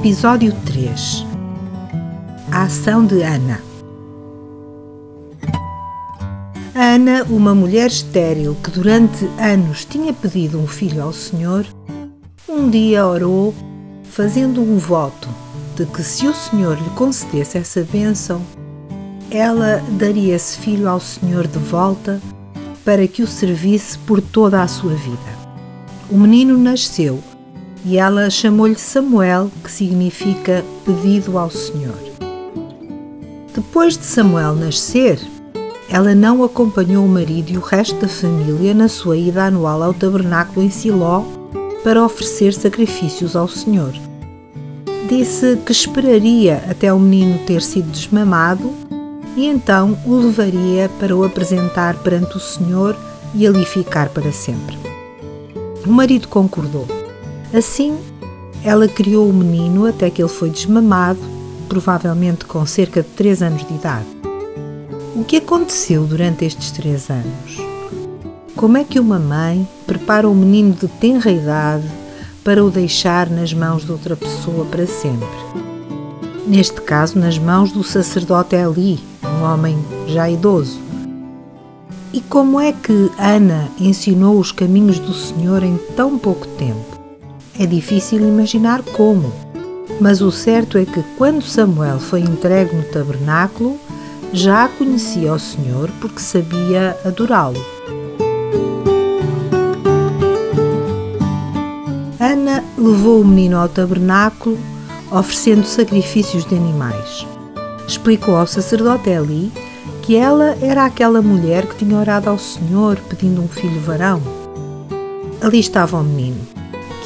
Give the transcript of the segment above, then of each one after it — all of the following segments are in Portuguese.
Episódio 3 A ação de Ana. Ana, uma mulher estéril que durante anos tinha pedido um filho ao Senhor, um dia orou, fazendo um voto de que se o Senhor lhe concedesse essa bênção, ela daria esse filho ao Senhor de volta para que o servisse por toda a sua vida. O menino nasceu e ela chamou-lhe Samuel, que significa pedido ao Senhor. Depois de Samuel nascer, ela não acompanhou o marido e o resto da família na sua ida anual ao tabernáculo em Siló para oferecer sacrifícios ao Senhor. Disse que esperaria até o menino ter sido desmamado e então o levaria para o apresentar perante o Senhor e ali ficar para sempre. O marido concordou. Assim, ela criou o menino até que ele foi desmamado, provavelmente com cerca de 3 anos de idade. O que aconteceu durante estes três anos? Como é que uma mãe prepara um menino de tenra idade para o deixar nas mãos de outra pessoa para sempre? Neste caso, nas mãos do sacerdote Eli, um homem já idoso. E como é que Ana ensinou os caminhos do Senhor em tão pouco tempo? É difícil imaginar como, mas o certo é que quando Samuel foi entregue no tabernáculo, já conhecia o Senhor porque sabia adorá-lo. Ana levou o menino ao tabernáculo, oferecendo sacrifícios de animais. Explicou ao sacerdote Eli que ela era aquela mulher que tinha orado ao Senhor pedindo um filho varão. Ali estava o menino,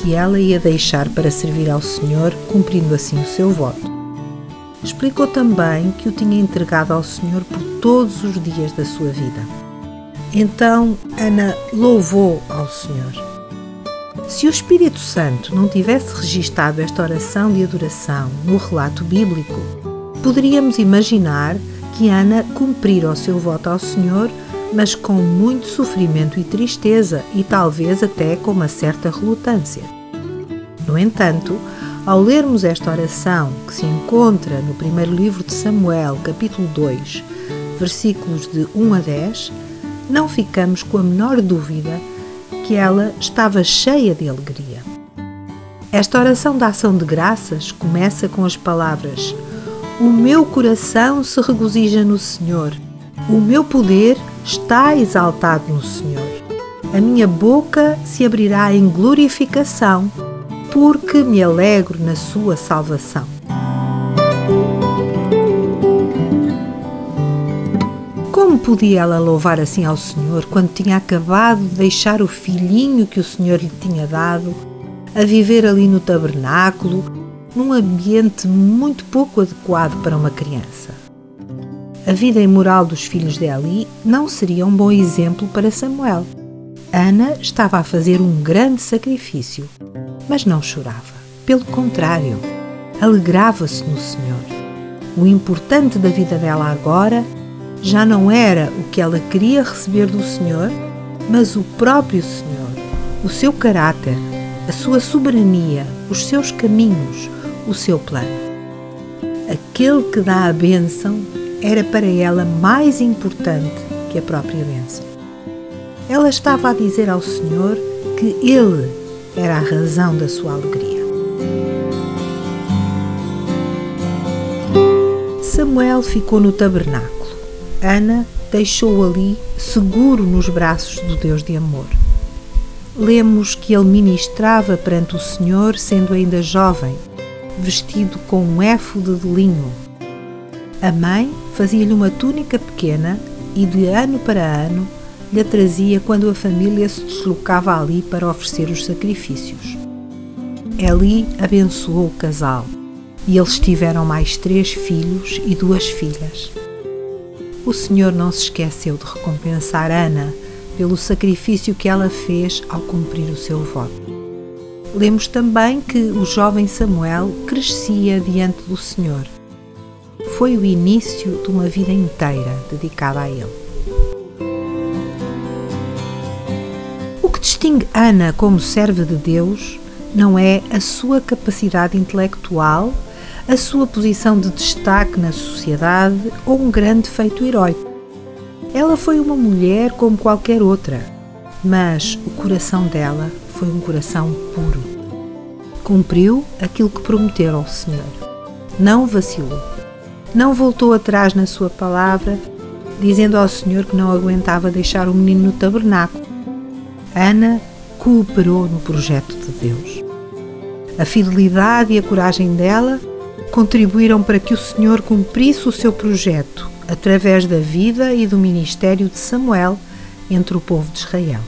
que ela ia deixar para servir ao Senhor, cumprindo assim o seu voto. Explicou também que o tinha entregado ao Senhor por todos os dias da sua vida. Então Ana louvou ao Senhor. Se o Espírito Santo não tivesse registado esta oração de adoração no relato bíblico, poderíamos imaginar que Ana cumprira o seu voto ao Senhor, mas com muito sofrimento e tristeza e talvez até com uma certa relutância. No entanto, ao lermos esta oração, que se encontra no primeiro livro de Samuel, capítulo 2, versículos de 1 a 10, não ficamos com a menor dúvida que ela estava cheia de alegria. Esta oração da ação de graças começa com as palavras: O meu coração se regozija no Senhor, o meu poder está exaltado no Senhor. A minha boca se abrirá em glorificação, porque me alegro na sua salvação. Como podia ela louvar assim ao Senhor quando tinha acabado de deixar o filhinho que o Senhor lhe tinha dado a viver ali no tabernáculo, num ambiente muito pouco adequado para uma criança? A vida imoral dos filhos de Eli não seria um bom exemplo para Samuel. Ana estava a fazer um grande sacrifício, mas não chorava. Pelo contrário, alegrava-se no Senhor. O importante da vida dela agora já não era o que ela queria receber do Senhor, mas o próprio Senhor, o seu caráter, a sua soberania, os seus caminhos, o seu plano. Aquele que dá a bênção era para ela mais importante que a própria bênção. Ela estava a dizer ao Senhor que Ele era a razão da sua alegria. Samuel ficou no tabernáculo. Ana deixou-o ali, seguro nos braços do Deus de amor. Lemos que ele ministrava perante o Senhor, sendo ainda jovem, vestido com um éfode de linho. A mãe fazia-lhe uma túnica pequena e, de ano para ano, lhe trazia quando a família se deslocava ali para oferecer os sacrifícios. Eli abençoou o casal e eles tiveram mais três filhos e duas filhas. O Senhor não se esqueceu de recompensar Ana pelo sacrifício que ela fez ao cumprir o seu voto. Lemos também que o jovem Samuel crescia diante do Senhor. Foi o início de uma vida inteira dedicada a ele. O que distingue Ana como serva de Deus não é a sua capacidade intelectual, a sua posição de destaque na sociedade ou um grande feito heróico. Ela foi uma mulher como qualquer outra, mas o coração dela foi um coração puro. Cumpriu aquilo que prometeu ao Senhor. Não vacilou. Não voltou atrás na sua palavra, dizendo ao Senhor que não aguentava deixar o menino no tabernáculo. Ana cooperou no projeto de Deus. A fidelidade e a coragem dela contribuíram para que o Senhor cumprisse o seu projeto através da vida e do ministério de Samuel entre o povo de Israel.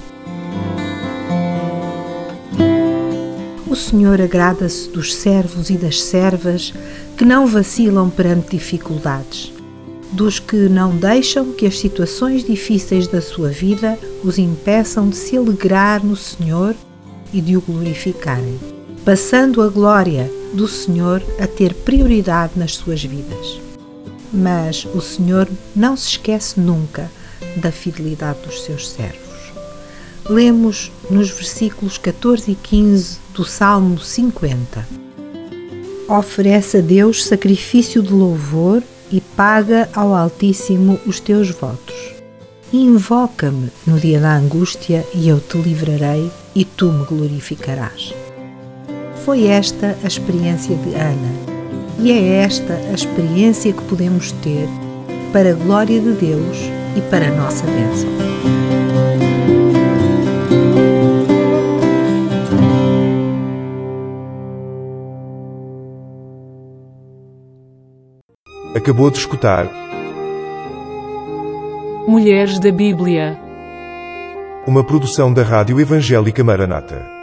O Senhor agrada-se dos servos e das servas que não vacilam perante dificuldades, dos que não deixam que as situações difíceis da sua vida os impeçam de se alegrar no Senhor e de o glorificarem, passando a glória do Senhor a ter prioridade nas suas vidas. Mas o Senhor não se esquece nunca da fidelidade dos seus servos. Lemos nos versículos 14 e 15 do Salmo 50. Oferece a Deus sacrifício de louvor e paga ao Altíssimo os teus votos. Invoca-me no dia da angústia e eu te livrarei e tu me glorificarás. Foi esta a experiência de Ana, e é esta a experiência que podemos ter para a glória de Deus e para a nossa bênção. Acabou de escutar Mulheres da Bíblia. uma produção da Rádio Evangélica Maranata.